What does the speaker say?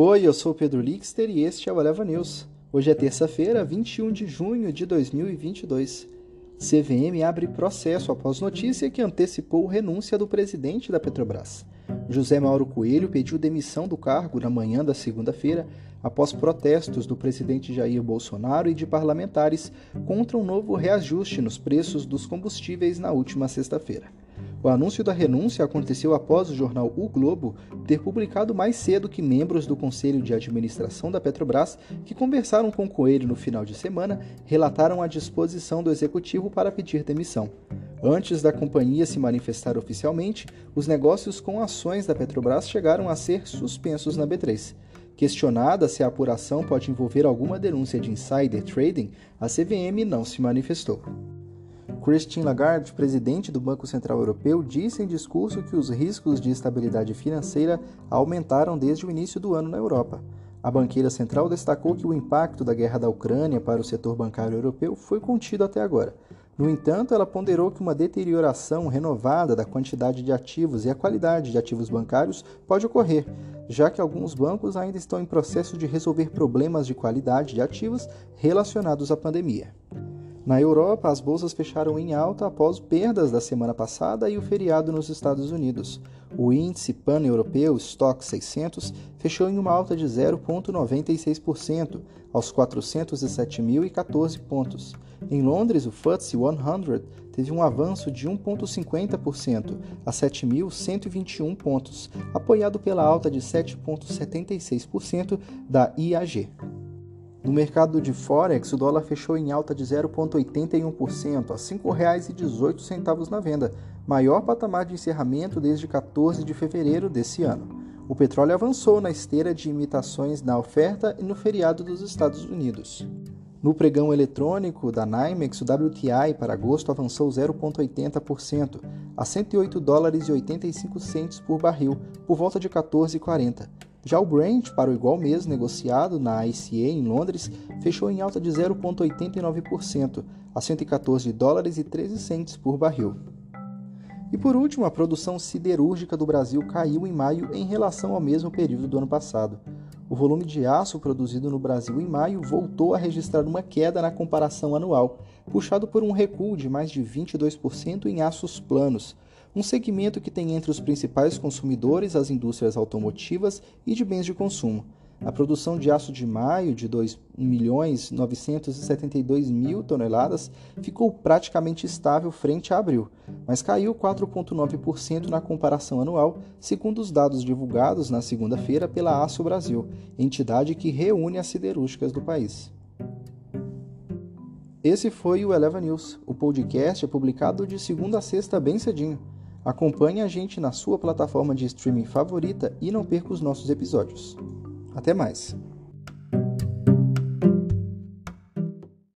Oi, eu sou o Pedro Lixter e este é o Eleva News. Hoje é terça-feira, 21 de junho de 2022. CVM abre processo após notícia que antecipou renúncia do presidente da Petrobras. José Mauro Coelho pediu demissão do cargo na manhã da segunda-feira após protestos do presidente Jair Bolsonaro e de parlamentares contra um novo reajuste nos preços dos combustíveis na última sexta-feira. O anúncio da renúncia aconteceu após o jornal O Globo ter publicado mais cedo que membros do Conselho de Administração da Petrobras, que conversaram com Coelho no final de semana, relataram a disposição do executivo para pedir demissão. Antes da companhia se manifestar oficialmente, os negócios com ações da Petrobras chegaram a ser suspensos na B3. Questionada se a apuração pode envolver alguma denúncia de insider trading, a CVM não se manifestou. Christine Lagarde, presidente do Banco Central Europeu, disse em discurso que os riscos de estabilidade financeira aumentaram desde o início do ano na Europa. A banqueira central destacou que o impacto da guerra da Ucrânia para o setor bancário europeu foi contido até agora. No entanto, ela ponderou que uma deterioração renovada da quantidade de ativos e a qualidade de ativos bancários pode ocorrer, já que alguns bancos ainda estão em processo de resolver problemas de qualidade de ativos relacionados à pandemia. Na Europa, as bolsas fecharam em alta após perdas da semana passada e o feriado nos Estados Unidos. O índice pan-europeu Stock 600 fechou em uma alta de 0,96%, aos 407.014 pontos. Em Londres, o FTSE 100 teve um avanço de 1,50% a 7.121 pontos, apoiado pela alta de 7,76% da IAG. No mercado de Forex, o dólar fechou em alta de 0,81% a R$ 5,18 na venda, maior patamar de encerramento desde 14 de fevereiro desse ano. O petróleo avançou na esteira de imitações na oferta e no feriado dos Estados Unidos. No pregão eletrônico da NYMEX, o WTI para agosto avançou 0,80% a 108 dólares e 85 centes por barril, por volta de 14,40. Já o Brent, para o igual mês negociado na ICA em Londres, fechou em alta de 0,89%, a 114 dólares e 13 centes por barril. E por último, a produção siderúrgica do Brasil caiu em maio em relação ao mesmo período do ano passado. O volume de aço produzido no Brasil em maio voltou a registrar uma queda na comparação anual, puxado por um recuo de mais de 22% em aços planos, um segmento que tem entre os principais consumidores as indústrias automotivas e de bens de consumo. A produção de aço de maio, de 2.972.000 mil toneladas, ficou praticamente estável frente a abril, mas caiu 4,9% na comparação anual, segundo os dados divulgados na segunda-feira pela Aço Brasil, entidade que reúne as siderúrgicas do país. Esse foi o Eleva News. O podcast é publicado de segunda a sexta bem cedinho. Acompanhe a gente na sua plataforma de streaming favorita e não perca os nossos episódios. Até mais!